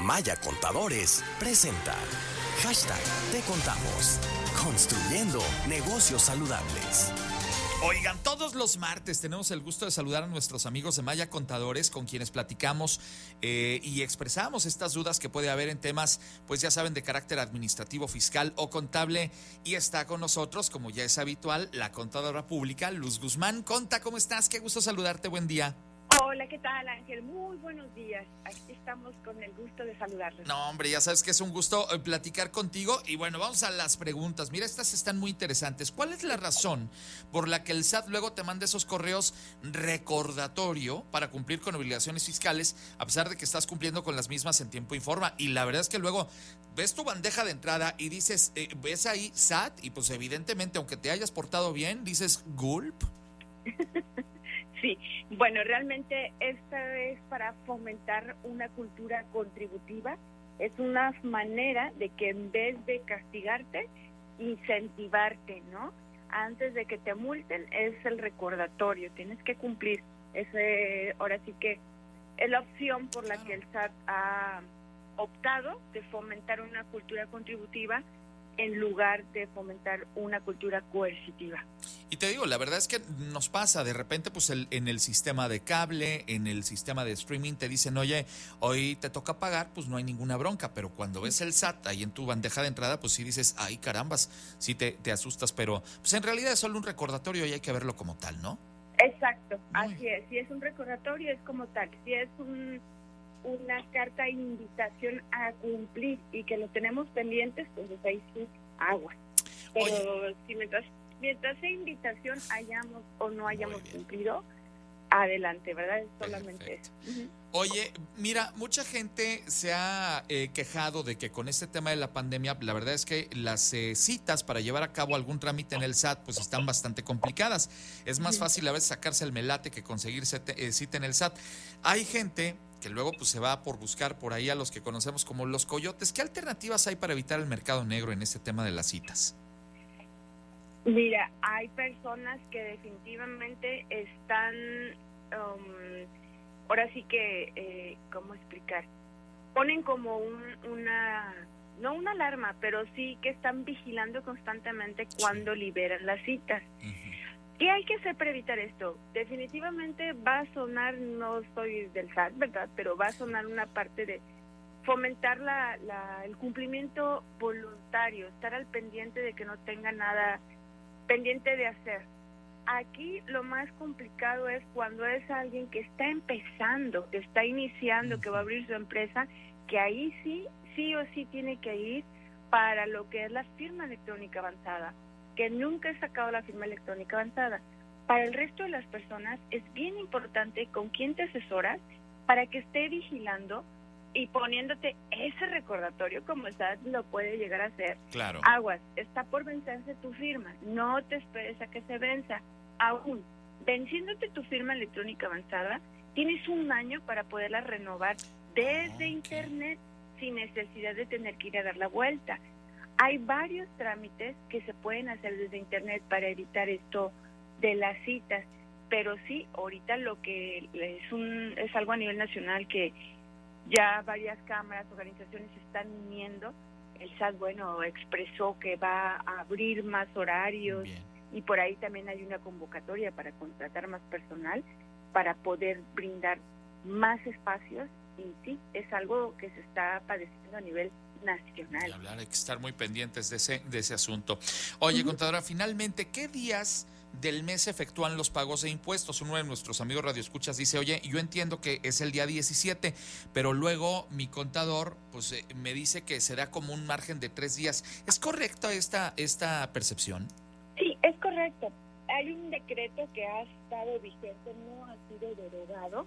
Maya Contadores presenta Hashtag Te Contamos. Construyendo negocios saludables. Oigan, todos los martes tenemos el gusto de saludar a nuestros amigos de Maya Contadores con quienes platicamos eh, y expresamos estas dudas que puede haber en temas, pues ya saben, de carácter administrativo, fiscal o contable. Y está con nosotros, como ya es habitual, la contadora pública, Luz Guzmán. Conta, ¿cómo estás? Qué gusto saludarte, buen día. Hola, ¿qué tal Ángel? Muy buenos días. Aquí estamos con el gusto de saludarlos. No, hombre, ya sabes que es un gusto eh, platicar contigo. Y bueno, vamos a las preguntas. Mira, estas están muy interesantes. ¿Cuál es la razón por la que el SAT luego te manda esos correos recordatorio para cumplir con obligaciones fiscales, a pesar de que estás cumpliendo con las mismas en tiempo y forma? Y la verdad es que luego ves tu bandeja de entrada y dices, eh, ves ahí SAT, y pues evidentemente, aunque te hayas portado bien, dices gulp. Sí, bueno, realmente esta es para fomentar una cultura contributiva. Es una manera de que en vez de castigarte, incentivarte, ¿no? Antes de que te multen es el recordatorio, tienes que cumplir. Ese, ahora sí que es la opción por la que el SAT ha optado de fomentar una cultura contributiva en lugar de fomentar una cultura coercitiva. Y te digo, la verdad es que nos pasa, de repente, pues el, en el sistema de cable, en el sistema de streaming, te dicen, oye, hoy te toca pagar, pues no hay ninguna bronca, pero cuando ves el SAT ahí en tu bandeja de entrada, pues sí dices, ay carambas, sí te, te asustas, pero pues en realidad es solo un recordatorio y hay que verlo como tal, ¿no? Exacto, así es, si es un recordatorio es como tal, si es un una carta de invitación a cumplir y que lo tenemos pendientes, pues ahí sí, agua. Pero si mientras, mientras esa invitación hayamos o no hayamos cumplido, adelante, ¿verdad? Es solamente eso. Oye, mira, mucha gente se ha eh, quejado de que con este tema de la pandemia, la verdad es que las eh, citas para llevar a cabo algún trámite en el SAT, pues están bastante complicadas. Es más fácil a veces sacarse el melate que conseguir eh, cita en el SAT. Hay gente que luego pues se va por buscar por ahí a los que conocemos como los coyotes. ¿Qué alternativas hay para evitar el mercado negro en este tema de las citas? Mira, hay personas que definitivamente están, um, ahora sí que, eh, ¿cómo explicar? Ponen como una, no una alarma, pero sí que están vigilando constantemente cuando liberan las citas. ¿Qué hay que hacer para evitar esto? Definitivamente va a sonar, no soy del SAT, ¿verdad? Pero va a sonar una parte de fomentar la, el cumplimiento voluntario, estar al pendiente de que no tenga nada pendiente de hacer. Aquí lo más complicado es cuando es alguien que está empezando, que está iniciando, que va a abrir su empresa, que ahí sí, sí o sí tiene que ir para lo que es la firma electrónica avanzada que nunca he sacado la firma electrónica avanzada. Para el resto de las personas es bien importante con quién te asesoras para que esté vigilando y poniéndote ese recordatorio como SAT lo puede llegar a hacer. Claro. Aguas, está por vencerse tu firma, no te esperes a que se venza. Aún, venciéndote tu firma electrónica avanzada, tienes un año para poderla renovar desde internet sin necesidad de tener que ir a dar la vuelta. Hay varios trámites que se pueden hacer desde Internet para evitar esto de las citas, pero sí, ahorita lo que es, un, es algo a nivel nacional que ya varias cámaras, organizaciones están uniendo. El SAT, bueno, expresó que va a abrir más horarios y por ahí también hay una convocatoria para contratar más personal para poder brindar más espacios y sí, es algo que se está padeciendo a nivel nacional. Hablar, hay que estar muy pendientes de ese, de ese asunto. Oye, contadora, finalmente, ¿qué días del mes efectúan los pagos de impuestos? Uno de nuestros amigos radioescuchas dice, oye, yo entiendo que es el día 17, pero luego mi contador pues eh, me dice que será como un margen de tres días. ¿Es correcta esta, esta percepción? Sí, es correcto. Hay un decreto que ha estado vigente, no ha sido derogado,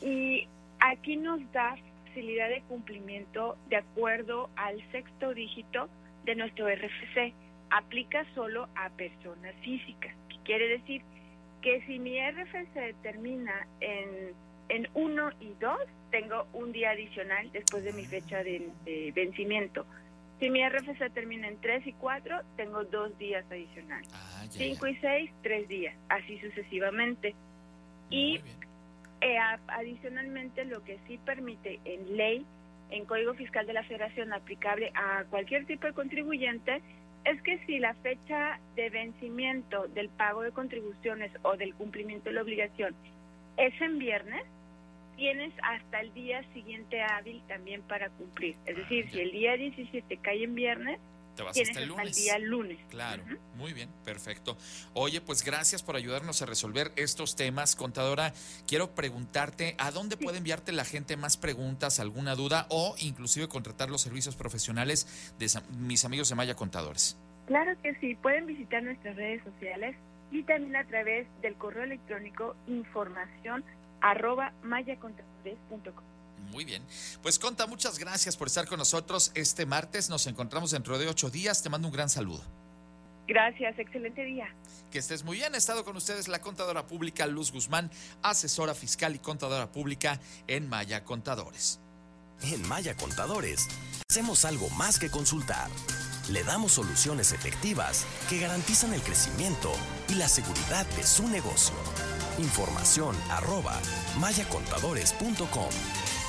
y aquí nos da facilidad de cumplimiento de acuerdo al sexto dígito de nuestro RFC. Aplica solo a personas físicas. ¿Qué quiere decir? Que si mi RFC termina en, en 1 y 2, tengo un día adicional después de mi fecha de, vencimiento. Si mi RFC termina en 3 y 4, tengo dos días adicionales. 5 ah, y 6, tres días, así sucesivamente. y eh, adicionalmente, lo que sí permite en ley en Código Fiscal de la Federación aplicable a cualquier tipo de contribuyente es que si la fecha de vencimiento del pago de contribuciones o del cumplimiento de la obligación es en viernes, tienes hasta el día siguiente hábil también para cumplir. Es decir, si el día 17 cae en viernes, Te vas hasta el hasta el lunes. día lunes. Claro, muy bien, perfecto. Oye, pues gracias por ayudarnos a resolver estos temas, contadora. Quiero preguntarte, ¿a dónde puede enviarte la gente más preguntas, alguna duda o inclusive contratar los servicios profesionales de mis amigos de Maya Contadores? Claro que sí, pueden visitar nuestras redes sociales y también a través del correo electrónico información arroba mayacontadores.com. Muy bien. Pues Conta, muchas gracias por estar con nosotros este martes. Nos encontramos dentro de ocho días. Te mando un gran saludo. Gracias, excelente día. Que estés muy bien. Ha estado con ustedes la contadora pública Luz Guzmán, asesora fiscal y contadora pública en Maya Contadores. En Maya Contadores, hacemos algo más que consultar. Le damos soluciones efectivas que garantizan el crecimiento y la seguridad de su negocio. Información arroba mayacontadores.com.